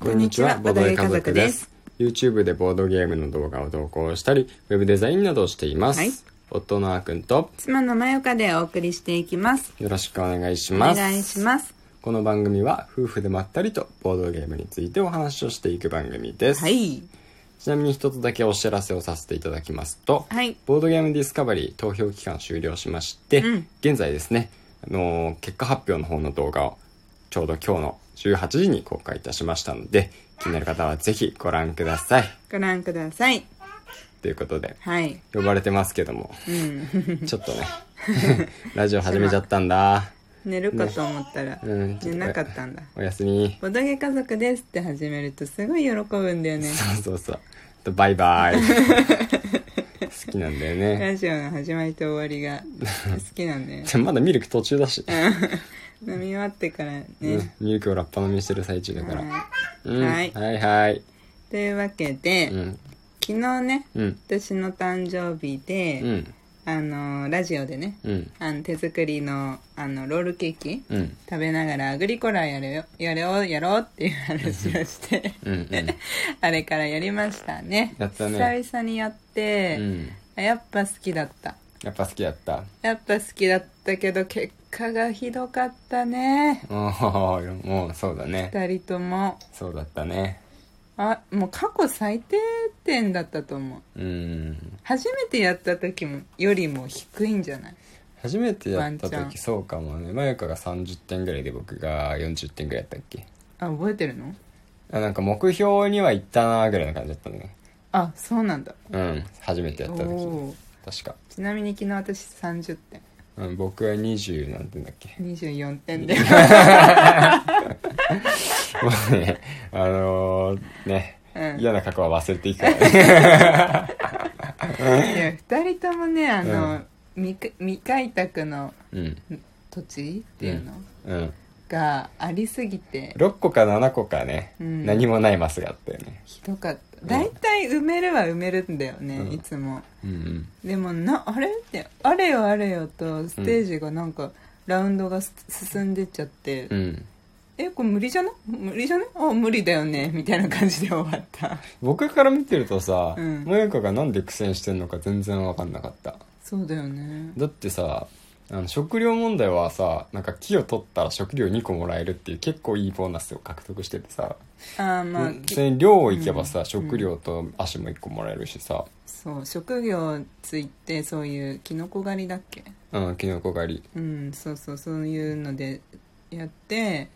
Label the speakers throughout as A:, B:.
A: こんにちは、ボードゲー家族です。
B: YouTube でボードゲームの動画を投稿したり、ウェブデザインなどをしています。
A: はい
B: 夫のあーくんと
A: 妻のまよかでお送りしていきます。
B: よろしくお願いし
A: お
B: ます。
A: 願いします。
B: この番組は夫婦でまったりとボードゲームについてお話をしていく番組です。
A: はい。
B: ちなみに一つだけお知らせをさせていただきますと、
A: はい。
B: ボードゲームディスカバリー投票期間終了しまして、
A: うん
B: 現在ですね、あのー結果発表の方の動画をちょうど今日の18時に公開いたしましたので、気になる方はぜひご覧ください。
A: ご覧ください。
B: ということで、
A: はい。
B: 呼ばれてますけども、
A: うん。
B: ちょっとね、ラジオ始めちゃったんだ。
A: 寝るかと思ったら、
B: うん
A: 寝なかったんだ。
B: おやすみ。
A: ボドゲ家族ですって始めるとすごい喜ぶんだよね。
B: そうそうそう。とバイバイ。好きなんだよね。
A: ラジオの始まりと終わりが好きなんだよね。
B: まだミルク途中だし。
A: 飲み終わってからね。
B: うんミルクをラッパ飲みしてる最中だから。
A: は
B: うん、
A: はい
B: はいはい。
A: というわけで、
B: うん。
A: 昨日ね、
B: うん。
A: 私の誕生日で、
B: うん。
A: あのラジオでね、
B: うん。
A: あの手作りのあのロールケーキ
B: うん。
A: 食べながらアグリコラやるよやろうやろうっていう話をして。あれからやりましたね
B: やったね
A: 久々にやって、やっぱ好きだった
B: やっぱ好きだった。
A: やっぱ好きだったけど結果がひどかったね
B: おーもうそうだね。
A: 二人とも
B: そうだったね。
A: あもう過去最低点だったと思う
B: うん。
A: 初めてやった時もよりも低いんじゃない？
B: 初めてやった時そうかもね。まゆかが30点ぐらいで僕が40点ぐらいやったっけ？
A: あ覚えてるの？
B: あなんか目標には行ったなぐらいの感じだったね。
A: あそうなんだ
B: うん。初めてやった時。確か。
A: ちなみに昨日私30点
B: うん、僕は20なんてんだっけ
A: ？24点で
B: もうね、あのー、ね、
A: うん
B: 嫌な過去は忘れていくからね。
A: いや2人ともねあの、
B: うん
A: 未開拓の
B: うん。
A: 土地っていうの
B: うん。
A: がありすぎて
B: 6個か7個かね、
A: うん
B: 何もないマスがあったよね。
A: ひどかった大体埋めるは埋めるんだよね、
B: うん。
A: いつも。
B: うんうん。
A: でもなあれってあれよあれよとステージがなんか、ラウンドがす進んでっちゃって、
B: うん。
A: えこれ無理じゃない？無理じゃない？あ無理だよねみたいな感じで終わった。
B: 僕から見てるとさ、
A: うん。
B: もゆかがなんで苦戦してんのか全然わかんなかった。
A: そうだよね。
B: だってさ、あの食料問題はさ、なんか木を取ったら食料2個もらえるっていう結構いいボーナスを獲得しててさ、
A: あーまあ、
B: それに寮行けばさ、
A: うん
B: 食料と足も1個もらえるしさ、
A: そう職業ついてそういうキノコ狩りだっけ？
B: うん、キノコ狩り。
A: うんそうそうそういうのでやって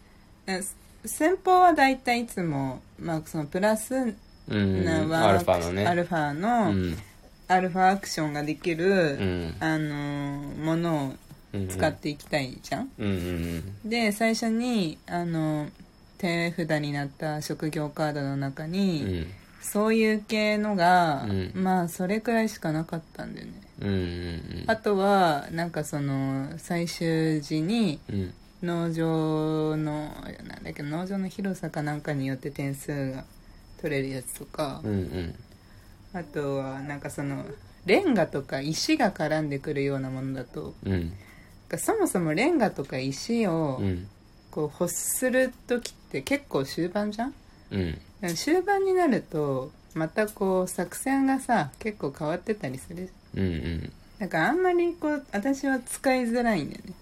A: え先方は大体いつも、まあ、そのプラス
B: うん、
A: なワン
B: アルファのね。
A: アルファ
B: う
A: の、
B: ん。
A: アルファアクションができる、
B: うん。
A: あのーものを使っていきたいじゃん、
B: うんうん
A: で最初にあの手札になった職業カードの中
B: う
A: に、
B: ん。
A: そういう系のが、
B: うん
A: まあそれくらいしかなかったんだよね
B: うん。うんうん
A: あとはなんかその最終時に
B: うん。
A: 農場のなんだっけ農場の広さかなんかによって点数が取れるやつとか、
B: うんうん。
A: あとはなんかそのレンガとか石が絡んでくるようなものだと
B: うん。
A: そもそもレンガとか石を
B: うん。
A: こう欲する時って結構終盤じゃん？
B: うん。
A: 終盤になるとまたこう作戦がさ結構変わってたりする
B: うんうん。
A: だからあんまりこう私は使いづらいんだよね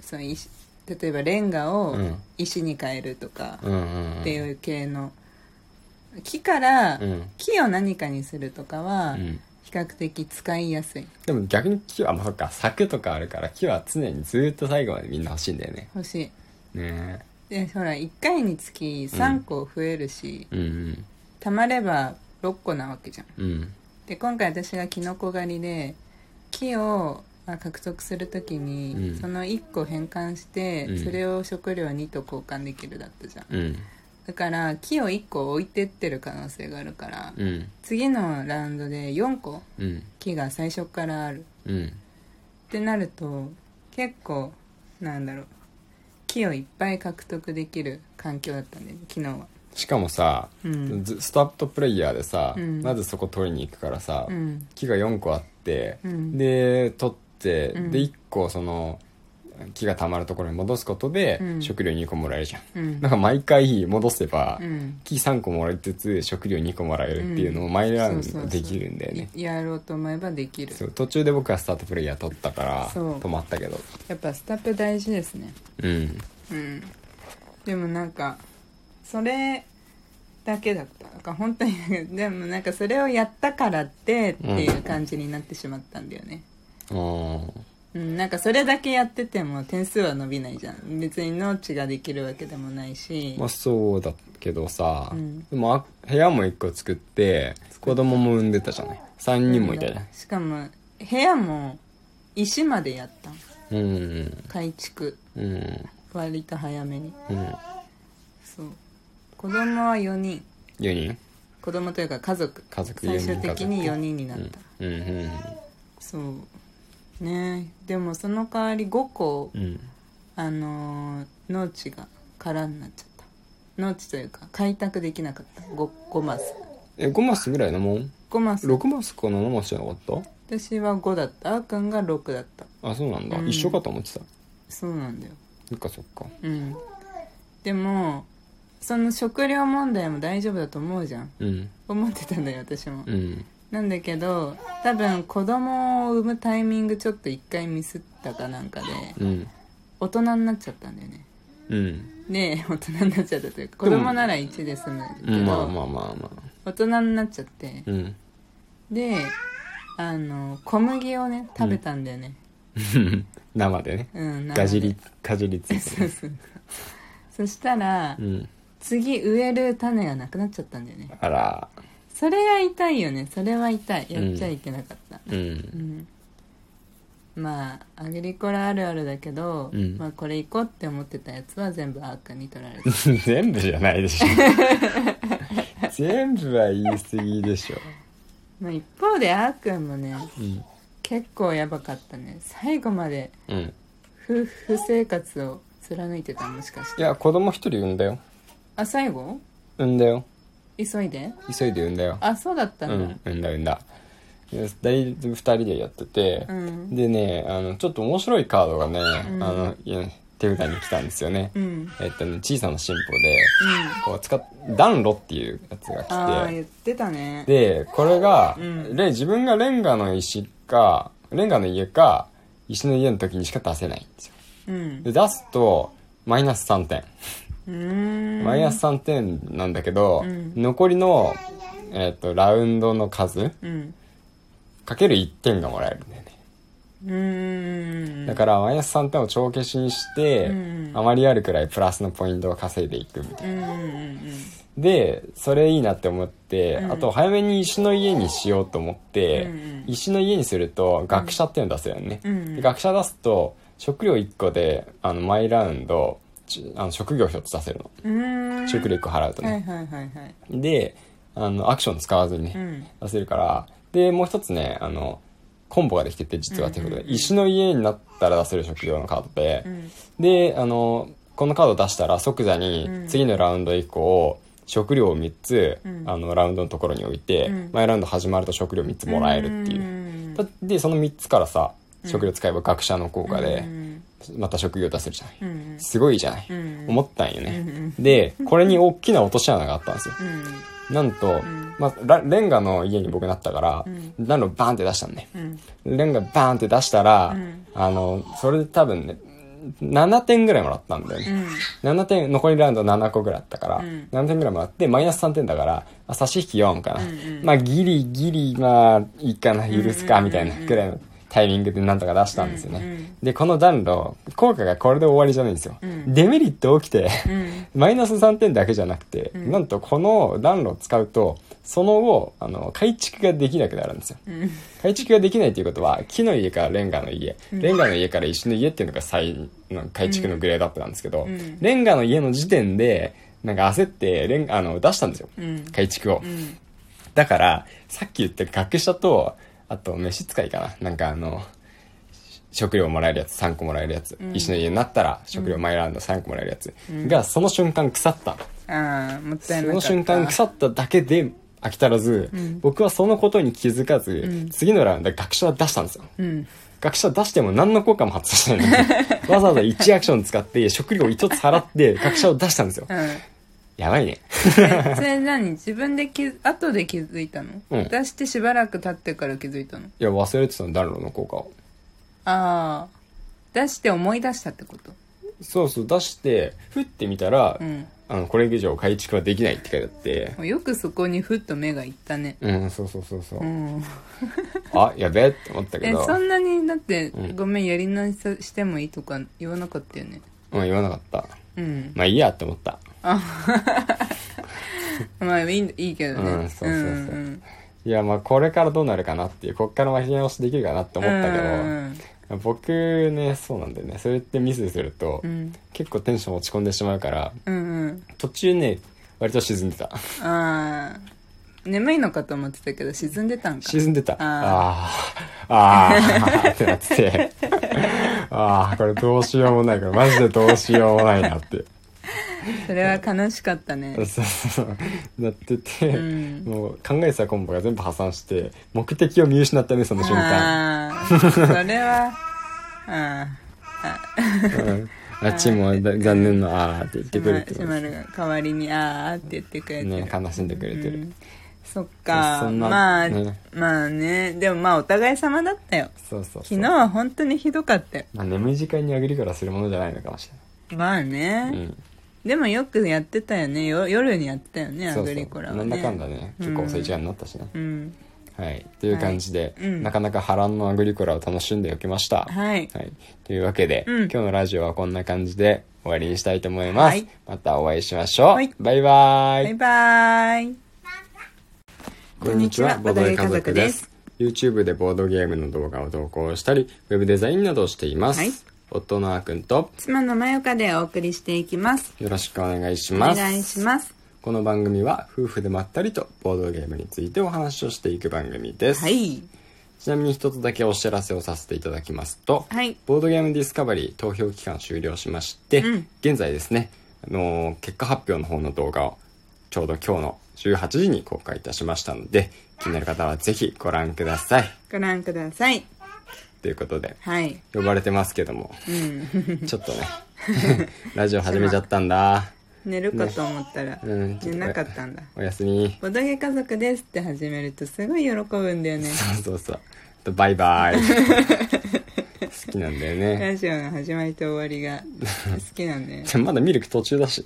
A: その石例えばレンガを
B: うん
A: 石に変えるとか
B: うんうん。
A: っていう系の木から
B: うん。
A: 木を何かにするとかは
B: うん。
A: 比較的使いやすい
B: でも逆に木は、まあ、そっか、柵とかあるから木は常にずっと最後までみんな欲しいんだよね。
A: 欲しい
B: ね
A: でほら1回につき3個増えるし、
B: え。うん
A: たまれば6個なわけじゃん
B: うん。うん。
A: で今回私がキノコ狩りで木をまあ獲得するときに、
B: うん
A: その1個変換して、
B: うん
A: それを食料2と交換できるだったじゃん
B: うん。
A: だから木を1個置いてってる可能性があるから、
B: うん。
A: 次のラウンドで4個
B: うん。
A: 木が最初からある。
B: うん。
A: ってなると結構なんだろう木をいっぱい獲得できる環境だったんだよね昨日は。
B: しかもさ、
A: うん。
B: ずスタートプレイヤーでさ、
A: うん。
B: まずそこ取りに行くからさ、
A: うん。
B: 木が4個あって、
A: うん。
B: で取って、
A: うん。
B: で1個その木が溜まるところに戻すことで、
A: うん。
B: 食料2個もらえるじゃん。
A: うん。
B: なんか毎回戻せば、
A: うん。
B: 木3個もらいつつ食料2個もらえるっていうのを毎ラウン
A: そうそうそう
B: ドできるんだよね。
A: いやろうと思えばできる。
B: そう途中で僕はスタートプレイヤー取ったから
A: そう。
B: 止まったけど。
A: やっぱスタップ大事ですね。
B: うん。
A: うん。でもなんかそれだけだった。なんか本当にでもなんかそれをやったからってっていう感じになってしまったんだよね。
B: あー
A: うん、なんかそれだけやってても点数は伸びないじゃん。別に農地ができるわけでもないし、
B: まあそうだけどさ、
A: うん。
B: でもあ部屋も1個作って子供も産んでたじゃない。3人もいたじゃない
A: しかも部屋も石までやったん
B: うん。
A: 改築。
B: うん。
A: 割と早めに。
B: うん。
A: そう。子供は4人。
B: 4人？
A: 子供というか家族。
B: 家族
A: 最
B: 4人
A: 終的に
B: 家族。
A: 4人になった、
B: うんうん。
A: そうね。でもその代わり5個
B: うん。うん
A: あのー農地が空になっちゃった。農地というか開拓できなかった。5, 5マス。
B: え5マスぐらいのもん
A: ？5マス。
B: 6マスか7マスじゃなかっ
A: 私は5だった。あーくんが6だった。
B: たあそうなんだ、
A: うん。
B: 一緒かと思ってた。
A: そうなんだよ。
B: そっかそっか。
A: うん。でもその食料問題も大丈夫だと思うじゃん。
B: うん。
A: 思ってたんだよ私も、
B: うん
A: なんだけど多分子供を産むタイミングちょっと一回ミスったかなんかで
B: うん。
A: 大人になっちゃったんだよね。
B: うん。
A: で大人になっちゃったというか子供なら1で済むけど、
B: うんまあまあまあまあ。
A: 大人になっちゃって
B: うん。
A: であの小麦をね食べたんだよね。
B: 生でね。
A: うん、
B: ガジリ
A: 生で
B: かじりついて
A: そうそう。そしたら、
B: うん。
A: 次植える種がなくなっちゃったんだよね。
B: あら
A: それが痛いよね。それは痛い。やっちゃいけなかった。
B: う
A: うん。ん、まあアグリコラあるあるだけど、
B: うん。
A: まあ、これ行こうって思ってたやつは全部アークに取られた。
B: 全部じゃないでしょ。全部は言い過ぎでしょ。
A: まあ一方でアーくんもね
B: うん。
A: 結構やばかったね。最後まで
B: うん。
A: 夫婦生活を貫いてたもしかして。
B: いや子供一人産んだよ。
A: あ最後？
B: 産んだよ
A: 急いで？
B: 急いで産んだよ。
A: あそうだった
B: うん
A: だ。
B: ん産んだ産んだ。で大体2人でやってて、
A: うん。
B: でねあのちょっと面白いカードがね、
A: ん。
B: あのいや手札に来たんですよね、
A: うん。
B: えっとね小さな進歩でこう使っ暖炉っていうやつが来て。
A: ああ言ってたね。
B: でこれが、
A: うん。
B: レ自分がレンガの石かレンガの家か石の家の時にしか出せないんですよ。
A: うん。
B: で出すとマイナス3点マイナス3点なんだけど、
A: うん。
B: 残りの、えっとラウンドの数
A: うん。
B: かける1点がもらえるんだよね。だからマイナス3点を帳消しにして、
A: うん。
B: あまりあるくらいプラスのポイントを稼いでいくみたいな。
A: うんうんうん
B: でそれいいなって思って、
A: うん。
B: あと早めに石の家にしようと思って、
A: うんうん。
B: 石の家にすると学者っていうの出せるよね、
A: うん。
B: で学者出すと食料1個であの毎ラウンドちあの職業1つ出せるの。
A: うーん。
B: 食料1個払うとね、
A: はいはいはいはい。
B: であのアクション使わずにね、
A: うん。
B: 出せるからでもう一つねあのコンボができてて実はってことで、
A: うんうんうん。
B: 石の家になったら出せる職業のカードで、
A: うん。
B: であのこのカードを出したら即座に
A: うん。
B: 次のラウンド以降食料を3つ、
A: うん。
B: あのラウンドのところに置いて、
A: うん。
B: 毎ラウンド始まると食料3つもらえるっていう、
A: ん
B: だでその3つからさ食料使えば学者の効果で
A: うん
B: また職業出せるじゃない、
A: うん
B: すごいじゃない、
A: うん
B: 思ったんよね、
A: うん
B: でこれに大きな落とし穴があったんですよ。
A: うん
B: なんと、
A: ん。
B: まあ、ラレンガの家に僕なったから、
A: うん。
B: 暖炉バーンって出したんね
A: うん。
B: レンガバーンって出したら、
A: うん。
B: あのそれで多分ね7点ぐらいもらったんだよね、7点残りラウンド7個ぐらいあったから、
A: うん。
B: 7点ぐらいもらってマイナス3点だからあ差し引き4かな、
A: うんうん。
B: まあギリギリまあいいかな許すか
A: うん。
B: みたいなぐらいのタイミングでなんとか出したんですよね、
A: うんうん。
B: でこの暖炉効果がこれで終わりじゃないんですよ、
A: うん。
B: デメリット起きて、
A: うん。
B: マイナス3点だけじゃなくて、
A: ん。
B: なんとこの暖炉を使うとその後あの改築ができなくなるんですよ。
A: うん。
B: 改築ができないということは木の家からレンガの家、レンガの家から石の家っていうのが最の改築のグレードアップなんですけど、
A: うん。
B: レンガの家の時点でなんか焦ってレンあの出したんですよ、
A: うん。
B: 改築を、
A: うん。
B: だからさっき言った学者とあと召使いかな。なんかあの食料もらえるやつ3個もらえるやつ、
A: ん。
B: 石の家になったら食料マイラウンド3個もらえるやつ。がその瞬間腐った、
A: ああもったいな
B: その瞬間腐っただけで飽き足らず、
A: ん。
B: 僕はそのことに気づかず、
A: ん。
B: 次のラウンドで学者は出したんですよ。
A: うん。
B: 学者出しても何の効果も発生してないのに。わざわざ1アクション使って食料1つ払って学者を出したんですよ。
A: うん
B: やばいね。
A: えそれ何？自分で気づ後で気づいたの、
B: うん。
A: 出してしばらく経ってから気づいたの？
B: いや忘れてたの暖炉の効果を。
A: ああ出して思い出したってこと？
B: そうそう出してふってみたら、
A: うん。
B: あのこれ以上改築はできないって書いてあって。
A: よくそこにふっと目がいったね。
B: うんそうそうそうそう、
A: うん。
B: あやべえって思ったけ
A: え
B: ど
A: そんなにだって、
B: うん。
A: ごめんやり直ししてもいいとか言わなかったよね。
B: うん言わなかった。
A: うん。
B: まあいいやって思った
A: まあいいいいけどね。
B: うんそうそうそう。ん
A: ん。
B: いやまあこれからどうなるかなっていうこっから巻き直しできるかなって思ったけど、
A: うん
B: 僕ねそうなんだよね。それってミスすると、
A: うん。
B: 結構テンション落ち込んでしまうから
A: うんうん。
B: 途中ね割と沈んでた。
A: ああ眠いのかと思ってたけど沈んでたんか。
B: 沈んでた。
A: あ
B: あー。あー。ってなってて。ああこれどうしようもない。からマジでどうしようもないなって
A: それは悲しかったね。
B: そうそうなってて、
A: うん。
B: もう考えてたコンボが全部破産して目的を見失ったねその瞬間。
A: ああそれはあ
B: うんあっちもだ残念のあーって言ってくれて
A: あシマルが代わりにあーって言ってくれてる。
B: ね悲しんでくれてる、
A: うん。そっか。まあ、
B: ね。
A: まあね。でもまあお互い様だったよ。
B: そうそうそう。
A: 昨日は本当にひどかったよ。
B: まあ、眠い時間にあげるからするものじゃないのかもし
A: まあ
B: れ
A: ね、
B: ない、うん
A: でもよくやってたよね。よ夜にやってたよねアグリコラはね。
B: なんだかんだね。結構遅い時間になったしね、
A: うん。
B: はい。という感じで、
A: はい。うん。
B: なかなか波乱のアグリコラを楽しんでおきました。
A: はい。
B: はい、というわけで、
A: うん。
B: 今日のラジオはこんな感じで終わりにしたいと思います、
A: はい。
B: またお会いしましょう、
A: はい。
B: バイバイ。
A: バイバイ。
B: こんにちは、ボードゲー家族です。YouTube でボードゲームの動画を投稿したり、ウェブデザインなどをしています。
A: はい
B: 夫のあーくんと
A: 妻のまよかでお送りしていきます
B: よろしくお願いし
A: お
B: ます。
A: 願いします
B: この番組は夫婦でまったりとボードゲームについてお話をしていく番組です。
A: はい
B: ちなみに一つだけお知らせをさせていただきますと、
A: はい
B: ボードゲームディスカバリー投票期間終了しまして、
A: うん
B: 現在ですね、あのー結果発表の方の動画をちょうど今日の18時に公開いたしましたので、気になる方はぜひご覧ください。
A: ご覧ください
B: ということで、
A: はい
B: 呼ばれてますけども、
A: うん
B: ちょっとね、ラジオ始めちゃったんだ。
A: 寝るかと思ったら、
B: うん
A: 寝なかったんだ
B: おやすみ。
A: ボドゲ家族ですって始めるとすごい喜ぶんだよね
B: そうそうそう。バイバイ。好きなんだよね。
A: ラジオの始まりと終わりが好きなんだよね
B: まだミルク途中だし。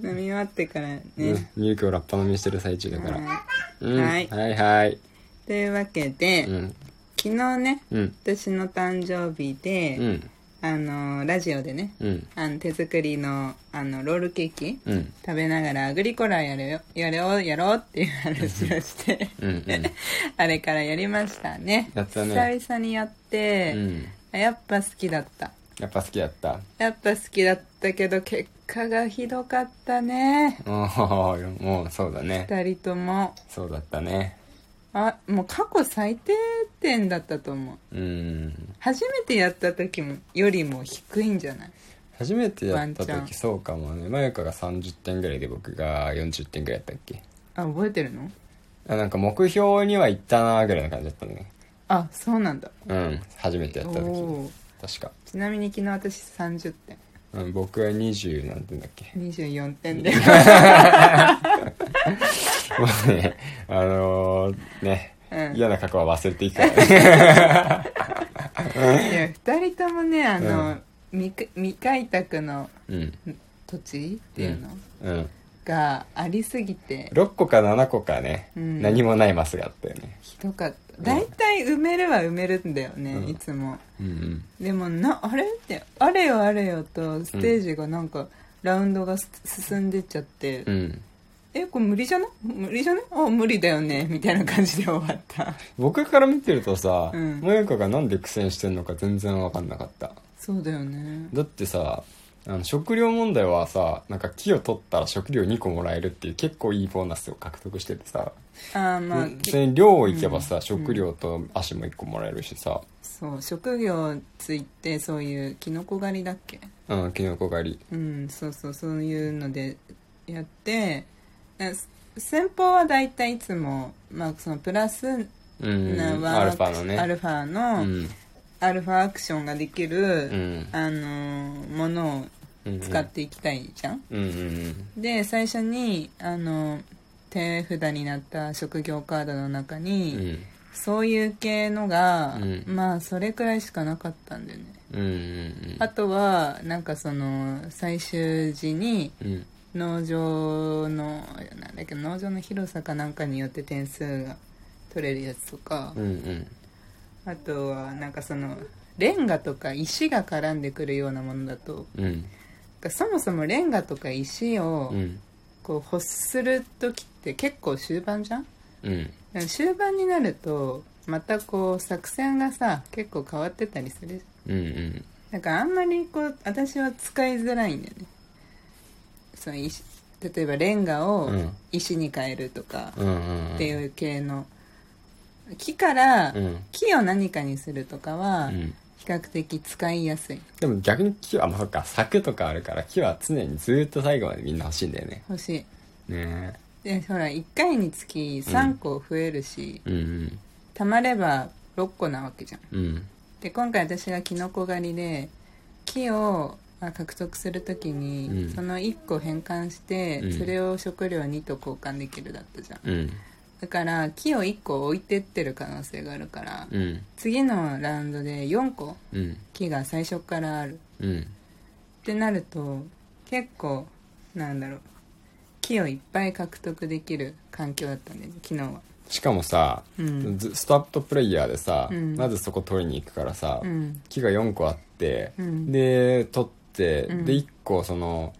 A: 飲み終わってからね、
B: うんミルクをラッパ飲みしてる最中だから。
A: は
B: うん、
A: はい
B: はいはい。
A: というわけで、
B: うん。
A: 昨日ね
B: うん。
A: 私の誕生日で、
B: うん。
A: あのラジオでね
B: うん。
A: あの手作りのあのロールケーキ
B: うん。
A: 食べながらアグリコラやるよやろうやろうっていう話をして
B: うん。うん。
A: あれからやりましたね
B: ね
A: 久々にやって、やっぱ好きだった
B: やっぱ好きだった。
A: やっぱ好きだったけど結果がひどかったね
B: おー、もうそうだね。
A: 二人とも
B: そうだったね。
A: あもう過去最低点だったと思う
B: うん。
A: 初めてやった時もよりも低いんじゃない？
B: 初めてやった時そうかもね。まゆかが30点ぐらいで僕が40点ぐらいやったっけ？
A: あ覚えてるの？
B: あなんか目標には行ったなぐらいな感じだったね。
A: あそうなんだ
B: うん。初めてやった時。確か。
A: ちなみに昨日私30点
B: うん、僕は20何点だっけ
A: ？24点で
B: もうね、あのー、ね、
A: うん
B: 嫌な過去は忘れていくからね。
A: いや2人ともねあの、未か未開拓の
B: うん。
A: 土地っていうの、
B: うん。
A: がありすぎて
B: 6個か7個かね、
A: うん
B: 何もないマスがあったよね。
A: ひどかった大体埋めるは埋めるんだよね、
B: うん。
A: いつも。
B: うんうん。
A: でもなあれ？ってあれよあれよとステージがなんか、ラウンドがす進んでっちゃって、
B: うん。
A: えこれ無理じゃない？無理じゃない？あ無理だよねみたいな感じで終わった。
B: 僕から見てるとさ、
A: うん。
B: もやかがなんで苦戦してんのか全然わかんなかった。
A: そうだよね。
B: だってさ、あの食料問題はさ、なんか木を取ったら食料2個もらえるっていう結構いいボーナスを獲得しててさ、
A: あーまあ、
B: それに寮行けばさ、
A: うん
B: 食料と足も1個もらえるしさ、
A: そう職業ついてそういうキノコ狩りだっけ？
B: うん、キノコ狩り。
A: うんそうそうそういうのでやってえ先方は大体いつも、まあ、そのプラス
B: うん、
A: なワーク
B: アルファのね。
A: アルファの、
B: うん。
A: アルファアクションができる、
B: うん。
A: あのーものを
B: うん
A: 使っていきたいじゃん、
B: うんうん
A: で最初にあの手札になった職業カードの中
B: う
A: に、
B: んうん。
A: そういう系のが、
B: うん。
A: まあそれくらいしかなかったんだよね。
B: うんうん。
A: あとはなんかその最終時に
B: うん。
A: 農場のなんだっけ農場の広さかなんかによって点数が取れるやつとか、
B: うんうん
A: あとはなんかそのレンガとか石が絡んでくるようなものだと
B: うん。
A: そもそもレンガとか石を
B: うん。
A: こう欲する時って結構終盤じゃん？
B: うん。
A: 終盤になるとまたこう作戦がさ結構変わってたりする
B: うんうん。
A: だからあんまりこう私は使いづらいんだよね。その石例えばレンガを
B: うん。
A: 石に変えるとか
B: うんうん。
A: っていう系の木から
B: うん。
A: 木を何かにするとかは
B: うん。
A: 比較的使いやすい。
B: でも逆に木はまあそっか。柵とかあるから木は常にずっと最後までみんな欲しいんだよね。
A: 欲しい。
B: ね。
A: でほら1回につき3個増えるし、
B: えうん
A: たまれば6個なわけじゃん。
B: うん。うん
A: で今回私がキノコ狩りで木をまあ獲得するときに、
B: うん。
A: その1個変換して、
B: うん。
A: それを食料2と交換できるだったじゃん。
B: うん
A: だから木を1個置いてってる可能性があるから、
B: うん。
A: 次のラウンドで4個
B: うん。
A: 木が最初からある。
B: うん。
A: ってなると結構なんだろう木をいっぱい獲得できる環境だったんだよね昨日は。
B: しかもさ、
A: うん。
B: ずスタートプレイヤーでさ、
A: うん。
B: まずそこ取りに行くからさ、
A: うん。
B: 木が4個あって、
A: うん。
B: で取って、
A: うん。
B: で1個その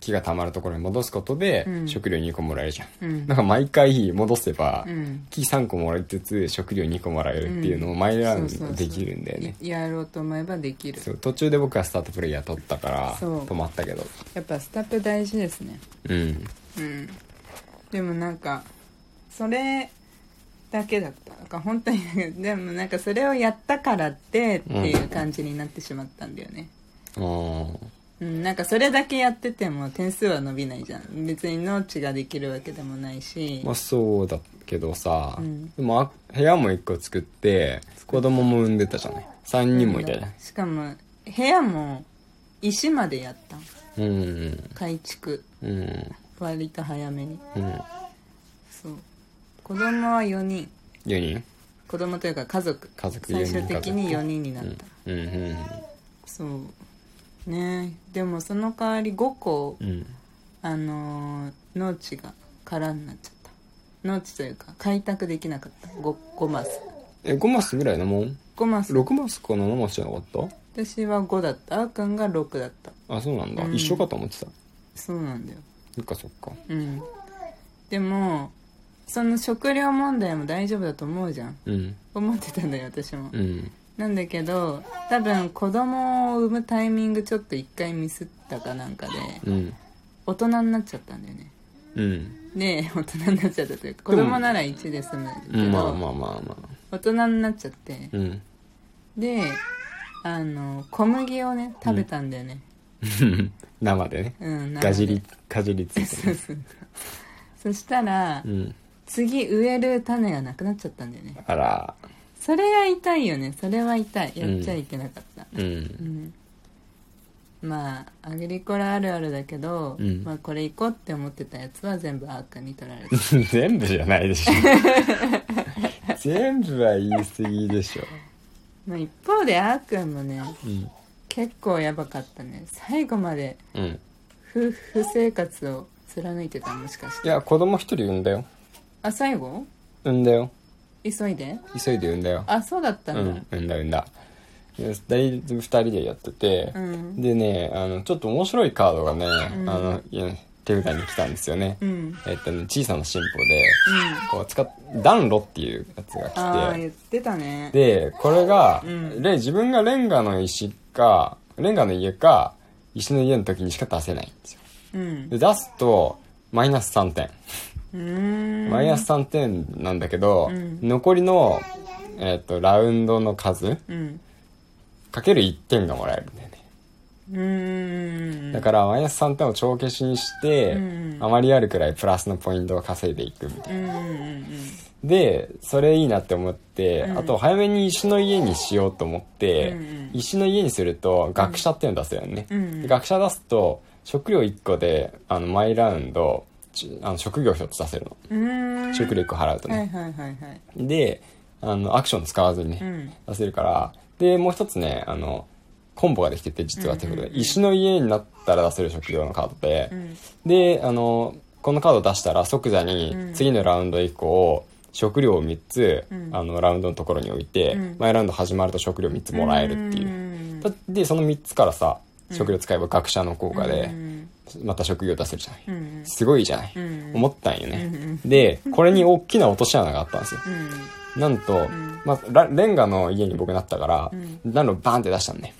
B: 木がたまるところに戻すことで、
A: うん。
B: 食料2個もらえるじゃん。
A: うん。
B: なんか毎回戻せば、
A: うん。
B: 木3個もらいつつ食料2個もらえるっていうのを毎ラウンドできるんだよね。
A: いやろうと思えばできる。
B: そう途中で僕はスタートプレイヤー取ったから止まったけど。
A: やっぱスタップ大事ですね。
B: うん。
A: うん。でもなんかそれだけだった。なんか本当に でもなんかそれをやったからってっていう感じになってしまったんだよね。
B: あー
A: うん、なんかそれだけやってても点数は伸びないじゃん。別に農地ができるわけでもないし、
B: まあそうだけどさ、
A: うん。
B: でもあ部屋も1個作って子供も産んでたじゃない。3人もいたじゃない
A: しかも部屋も石までやった。ん
B: うん。
A: 改築。
B: うん。
A: 割と早めに。
B: うん。
A: そう。子供は4人。
B: 4人？
A: 子供というか家族。
B: 家族
A: 最
B: 4人
A: 終的に4人になった、
B: うんうん。
A: そうね。でもその代わり5個
B: うん。うん
A: あのー農地が空になっちゃった。農地というか開拓できなかった。5, 5マス。
B: え5マスぐらいなもん
A: ？5マス。
B: 6マスか7マスじゃなかっ
A: 私は5だった。あーくんが6だった。
B: たあそうなんだ、
A: うん。
B: 一緒かと思ってた。
A: そうなんだよ。
B: そっかそっか。
A: うん。でもその食料問題も大丈夫だと思うじゃん。
B: うん。
A: 思ってたんだよ私も、
B: うん
A: なんだけど多分子供を産むタイミングちょっと一回ミスったかなんかで
B: うん。
A: 大人になっちゃったんだよね。
B: うん。
A: で大人になっちゃったというか子供なら1で済むけど、
B: うんまあまあまあまあ。
A: 大人になっちゃって
B: うん。
A: であの小麦をね食べたんだよね。
B: 生でね。
A: うん、
B: かじりかじりついてね
A: そうそう。そしたら、
B: うん。
A: 次植える種がなくなっちゃったんだよね。
B: あら
A: それが痛いよね。それは痛い。やっちゃいけなかった。
B: う
A: うん。ん、まあアグリコラあるあるだけど、
B: うん。
A: まあこれ行こうって思ってたやつは全部アーカに取られた。
B: 全部じゃないでしょ。全部は言い過ぎでしょ。
A: まあ一方でアーくんもね
B: うん。
A: 結構やばかったね。最後まで
B: うん。
A: 夫婦生活を貫いてたもしかして。
B: いや子供一人産んだよ。
A: あ最後？
B: 産んだよ
A: 急いで？
B: 急いで産んだよ。
A: あそうだった
B: うん
A: だ。
B: ん産んだ産んだ。で二人二人でやってて、
A: うん。
B: でねあのちょっと面白いカードがね、
A: うん。
B: あのいや手札に来たんですよね、
A: うん。
B: えっとね小さな進歩で
A: うん。
B: こう使っ暖炉っていうやつが来て。
A: ああ言ってたね。
B: でこれが、
A: うん。
B: レ自分がレンガの石かレンガの家か石の家の時にしか出せないんですよ。
A: うん。
B: で出すとマイナス3点マイナス3点なんだけど、
A: うん。
B: 残りの、えっとラウンドの数
A: うん。
B: かける1点がもらえるんだよね。
A: うーん。
B: だからマイナス3点を帳消しにして、
A: うん。
B: あまりあるくらいプラスのポイントを稼いでいくみたいな。でそれいいなって思って、
A: うん。
B: あと早めに石の家にしようと思って、石の家にすると学者っていうの出せるよね、学者出すと食料1個であの毎ラウンドちあの職業1つ出せるの。
A: うーん。
B: 食料1個払うとね、
A: はいはいはいはい。
B: であのアクション使わずにね、
A: うん。
B: 出せるからでもう一つねあのコンボができてて実は手札で、
A: うんうん。うん
B: 石の家になったら出せる職業のカードで、
A: うん。
B: であのこのカードを出したら即座に
A: うん。
B: 次のラウンド以降食料を3つ、
A: うん。
B: あのラウンドのところに置いて、
A: うん。
B: 前ラウンド始まると食料3つもらえるっていう、
A: ん
B: だでその3つからさ食料使えば学者の効果で
A: うん。
B: また職業出せるじゃない、
A: うん
B: すごいじゃない、
A: うん
B: 思ったんよね、
A: うん
B: でこれに大きな落とし穴があったんですよ。
A: うん。
B: なんと、
A: ん。
B: まあ、ラレンガの家に僕なったから、
A: うん。
B: 暖炉バーンって出したんね。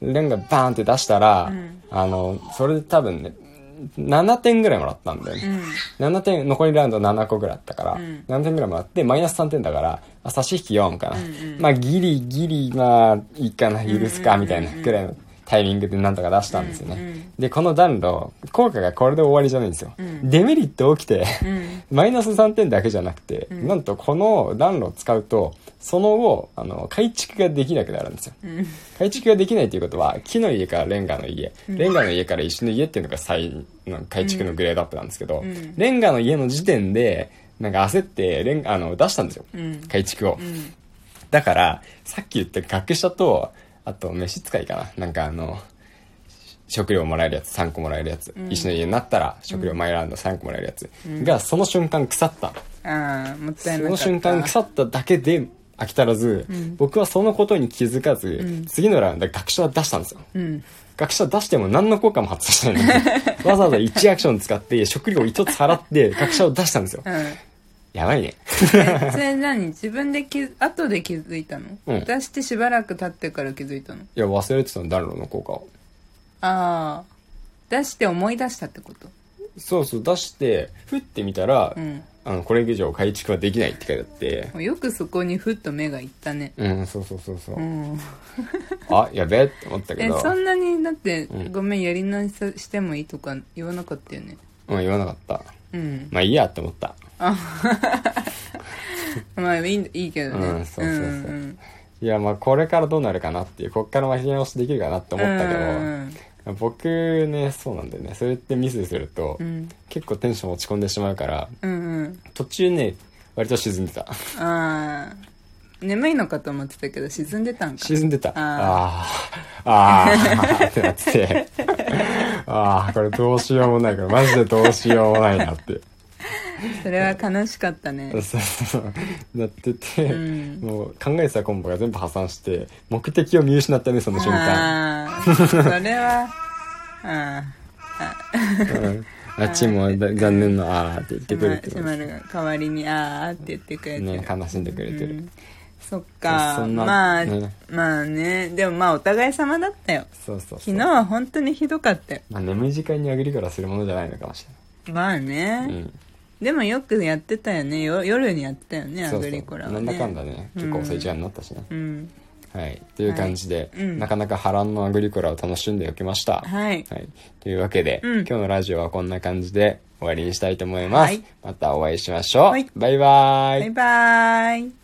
A: うん。
B: レンガバーンって出したら、
A: うん。
B: あの、それで多分ね、7点ぐらいもらったんだよね。7点、残りラウンド7個ぐらいあったから、
A: うん。
B: 7点ぐらいもらって、マイナス3点だから、あ差し引き4かな。
A: うんうん。
B: まあ、ギリギリ、まあ、いいかな、許すか、みたいなぐらいのタイミングでなんとか出したんですよね。
A: うんうん
B: で、この暖炉、効果がこれで終わりじゃないんですよ。
A: うん
B: デメリット起きて、
A: うん
B: マイナス3点だけじゃなくて、
A: ん
B: なんとこの暖炉を使うと、その後、あの、改築ができなくなるんですよ。
A: うん
B: 改築ができないということは、木の家からレンガの家、レンガの家から石の家っていうのが最、の改築のグレードアップなんですけど、
A: うん
B: レンガの家の時点で、なんか焦って、レンガ、あの、出したんですよ。
A: うん
B: 改築を。
A: うん
B: だから、さっき言った学者と、あと、飯使いかな。なんかあの、食料もらえるやつ、3個もらえるやつ、
A: ん。
B: 石の家になったら、食料マイラウンド3個もらえるやつ、が、その瞬間腐った。
A: ああもったいなかった。
B: その瞬間腐っただけで飽き足らず、
A: ん。
B: 僕はそのことに気づかず、
A: ん。
B: 次のラウンドで学者は出したんですよ。
A: うん。
B: 学者出しても何の効果も発動してないのに。わざわざ1アクション使って食料1つ払って学者を出したんですよ。
A: うん
B: やばいね。
A: えそれ何？自分で気づ後で気づいたの、
B: うん。
A: 出してしばらく経ってから気づいたの？
B: いや、忘れてたの、暖炉の効果を。
A: ああ出して思い出したってこと？
B: そうそう、出して、ふって見たら、
A: うん。
B: あの、これ以上改築はできないって書いてあって、
A: よくそこにふっと目がいったね。
B: うん、そうそうそうそう。
A: うん。
B: あ、やべえって思ったけど、
A: えそんなにだって、
B: うん。
A: ごめんやり直ししてもいいとか言わなかったよね。
B: うん、言わなかった。
A: うん。
B: まあいいやって思った。
A: まあいいいいけどね。
B: うんそうそうそう。ん
A: ん。
B: いや、まあこれからどうなるかなっていう、こっから巻き直しできるかなって思ったけど、
A: うん
B: 僕ね、そうなんだよね。それってミスすると、
A: うん。
B: 結構テンション落ち込んでしまうから、
A: うんうん。
B: 途中ね、割と沈んでた。
A: ああ眠いのかと思ってたけど沈んでたんか
B: 沈んでた。
A: あ
B: ああ、ああ、ってなって。て、ああ、これどうしようもないから、マジでどうしようもないなって。
A: それは悲しかったね
B: そうそうそう。なってて、
A: うん
B: もう考えてたコンボが全部破産して、目的を見失ったね、その瞬間。
A: ああそれはあ
B: うんあっちもだ残念な、ああって言って
A: あ
B: くれて
A: シマルが代わりにああって言ってくれてる
B: ね、悲しんでくれてる。
A: うんそっか
B: そんな
A: まあ、
B: ね
A: まあねでもまあお互い様だったよ
B: そうそうそう。
A: 昨日は本当にひどかったよ
B: まあ、眠い時間にアグリコラするものじゃないのかもし
A: まあ
B: れ
A: ね、
B: ない。うん。
A: でもよくやってたよね。よ夜にやってたよねアグリコラはね。
B: なんだかんだね、結構遅い時間になったしね。
A: うん。
B: はい。という感じで、
A: はい。うん。
B: なかなか波乱のアグリコラを楽しんでおきました。
A: はい。
B: はい。というわけで、
A: うん。
B: 今日のラジオはこんな感じで終わりにしたいと思います。
A: はい。
B: またお会いしましょう。
A: はい。
B: バイバーイ。
A: バイバイ